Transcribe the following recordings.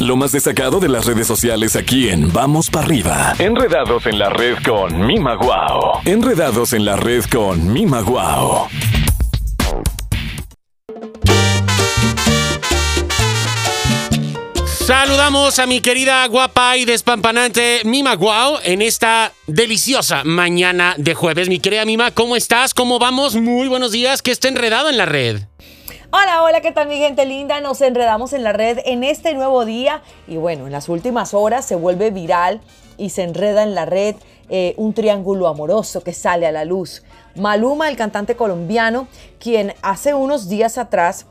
Lo más destacado de las redes sociales aquí en Vamos para arriba. Enredados en la red con Mima Guau. Enredados en la red con Mima Guau. Saludamos a mi querida guapa y despampanante Mima Guau en esta deliciosa mañana de jueves. Mi querida Mima, ¿cómo estás? ¿Cómo vamos? Muy buenos días. ¿Qué está enredado en la red? Hola, hola, ¿qué tal mi gente linda? Nos enredamos en la red en este nuevo día y bueno, en las últimas horas se vuelve viral y se enreda en la red eh, un triángulo amoroso que sale a la luz. Maluma, el cantante colombiano, quien hace unos días atrás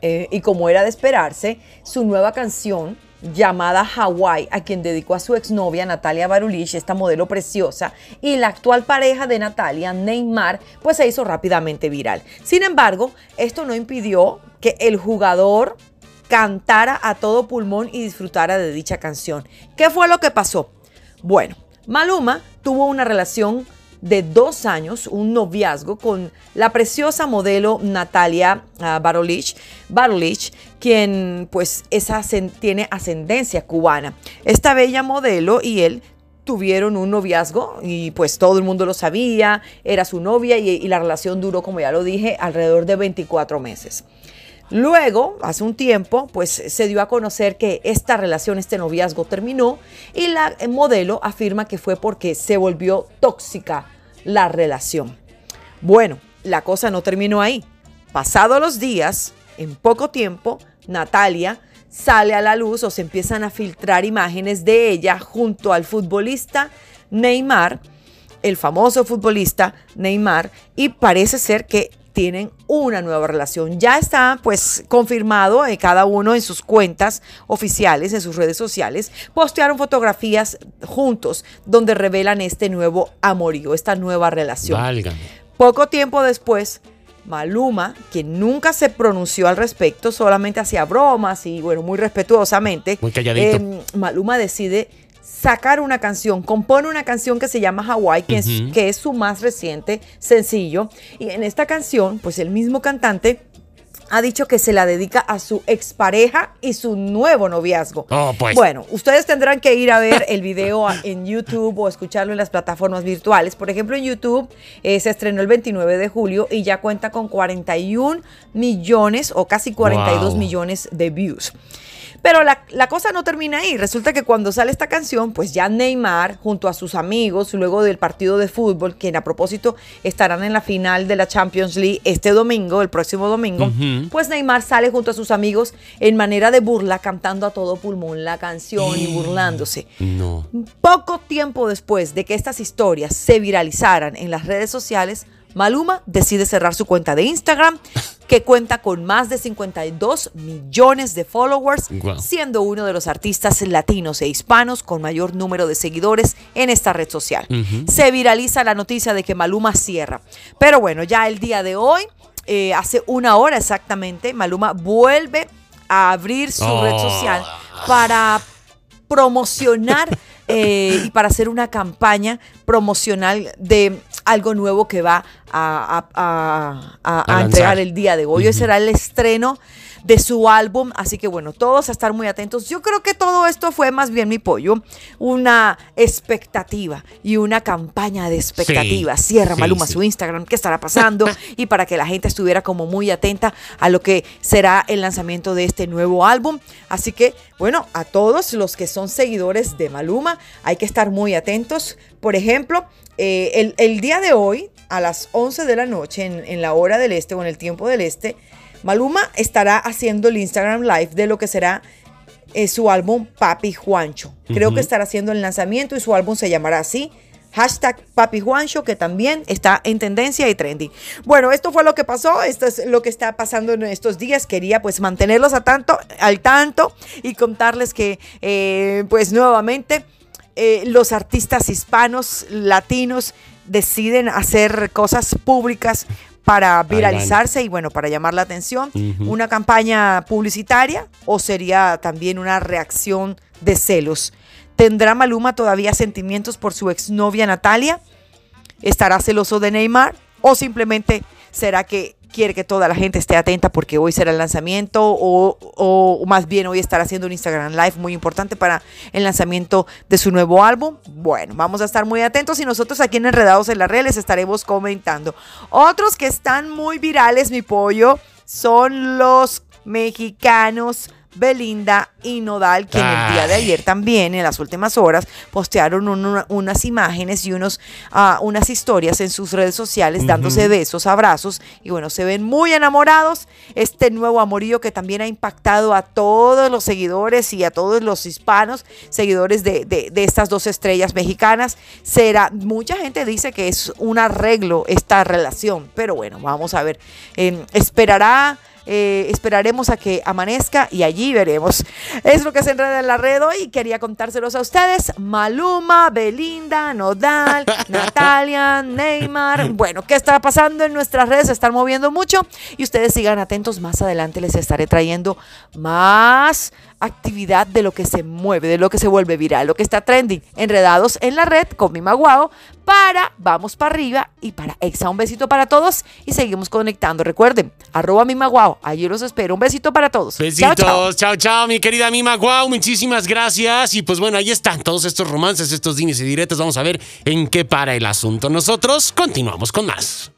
eh, y como era de esperarse, su nueva canción llamada Hawaii, a quien dedicó a su exnovia Natalia Barulich, esta modelo preciosa, y la actual pareja de Natalia, Neymar, pues se hizo rápidamente viral. Sin embargo, esto no impidió que el jugador cantara a todo pulmón y disfrutara de dicha canción. ¿Qué fue lo que pasó? Bueno, Maluma tuvo una relación de dos años, un noviazgo con la preciosa modelo Natalia uh, Barolich, quien pues tiene ascendencia cubana. Esta bella modelo y él tuvieron un noviazgo y pues todo el mundo lo sabía, era su novia y, y la relación duró, como ya lo dije, alrededor de 24 meses. Luego, hace un tiempo, pues se dio a conocer que esta relación, este noviazgo terminó y la modelo afirma que fue porque se volvió tóxica la relación. Bueno, la cosa no terminó ahí. Pasados los días, en poco tiempo, Natalia sale a la luz o se empiezan a filtrar imágenes de ella junto al futbolista Neymar, el famoso futbolista Neymar, y parece ser que tienen una nueva relación. Ya está pues confirmado eh, cada uno en sus cuentas oficiales, en sus redes sociales, postearon fotografías juntos donde revelan este nuevo amorío, esta nueva relación. Poco tiempo después, Maluma, quien nunca se pronunció al respecto, solamente hacía bromas y bueno, muy respetuosamente, muy calladito. Em, Maluma decide sacar una canción, compone una canción que se llama Hawaii, que, es, que es su más reciente sencillo. Y en esta canción, pues el mismo cantante ha dicho que se la dedica a su expareja y su nuevo noviazgo. Oh, pues. Bueno, ustedes tendrán que ir a ver el video en YouTube o escucharlo en las plataformas virtuales. Por ejemplo, en YouTube eh, se estrenó el 29 de julio y ya cuenta con 41 millones o casi 42 millones de views. Pero la, cosa no termina ahí. Resulta que cuando sale esta canción, pues ya Neymar, junto a sus amigos, luego del partido de fútbol, que a propósito estarán en la final de la Champions League este domingo, el próximo domingo, pues Neymar sale junto a sus amigos en manera de burla, cantando a todo pulmón la canción y burlándose. No. Poco tiempo después de que estas historias se viralizaran en las redes sociales, Maluma decide cerrar su cuenta de Instagram, que cuenta con más de 52 millones de followers, siendo uno de los artistas latinos e hispanos con mayor número de seguidores en esta red social. Se viraliza la noticia de que Maluma cierra. Pero bueno, ya el día de hoy, eh, hace una hora exactamente, Maluma vuelve a abrir su red social oh. para promocionar eh, y para hacer una campaña promocional de algo nuevo que va a, entregar el día de hoy. Hoy será el estreno de su álbum. Así que bueno, todos a estar muy atentos. Yo creo que todo esto fue más bien mi pollo, una expectativa y una campaña de expectativa. Cierra Maluma su Instagram, qué estará pasando y para que la gente estuviera como muy atenta a lo que será el lanzamiento de este nuevo álbum. Así que bueno, a todos los que son seguidores de Maluma hay que estar muy atentos. Por ejemplo, eh, el, día de hoy, a las 11 de la noche, en, en la hora del este o en el tiempo del este, Maluma estará haciendo el Instagram Live de lo que será eh, su álbum Papi Juancho. Creo que estará haciendo el lanzamiento y su álbum se llamará así. Hashtag Papi Juancho, que también está en tendencia y trendy. Bueno, esto fue lo que pasó, esto es lo que está pasando en estos días. Quería pues mantenerlos a tanto, al tanto y contarles que eh, pues nuevamente eh, los artistas hispanos, latinos, deciden hacer cosas públicas para viralizarse y bueno, para llamar la atención, una campaña publicitaria o sería también una reacción de celos. ¿Tendrá Maluma todavía sentimientos por su exnovia Natalia? ¿Estará celoso de Neymar? ¿O simplemente será que quiere que toda la gente esté atenta porque hoy será el lanzamiento o, o más bien hoy estará haciendo un Instagram Live muy importante para el lanzamiento de su nuevo álbum. Bueno, vamos a estar muy atentos y nosotros aquí en Enredados en la Red les estaremos comentando. Otros que están muy virales, mi pollo, son los mexicanos Belinda y Nodal, quien el día de ayer también, en las últimas horas, postearon unas imágenes y unos, ah, unas historias en sus redes sociales dándose besos, abrazos y bueno, se ven muy enamorados. Este nuevo amorío que también ha impactado a todos los seguidores y a todos los hispanos, seguidores de, de estas dos estrellas mexicanas, será, mucha gente dice que es un arreglo esta relación, pero bueno, vamos a ver, em, esperará eh, esperaremos a que amanezca y allí veremos. Es lo que se enreda en la red hoy. Quería contárselos a ustedes. Maluma, Belinda, Nodal, Natalia, Neymar. Bueno, ¿qué está pasando en nuestras redes? Se están moviendo mucho y ustedes sigan atentos. Más adelante les estaré trayendo más actividad de lo que se mueve, de lo que se vuelve viral, lo que está trending, enredados en la red con mi maguao para Vamos para arriba y para Exa. Un besito para todos y seguimos conectando. Recuerden, arroba mi maguao, allí los espero. Un besito para todos. Besitos, chao, chao, mi querida mi maguao, muchísimas gracias. Y pues bueno, ahí están todos estos romances, estos dimes y diretos. Vamos a ver en qué para el asunto. Nosotros continuamos con más.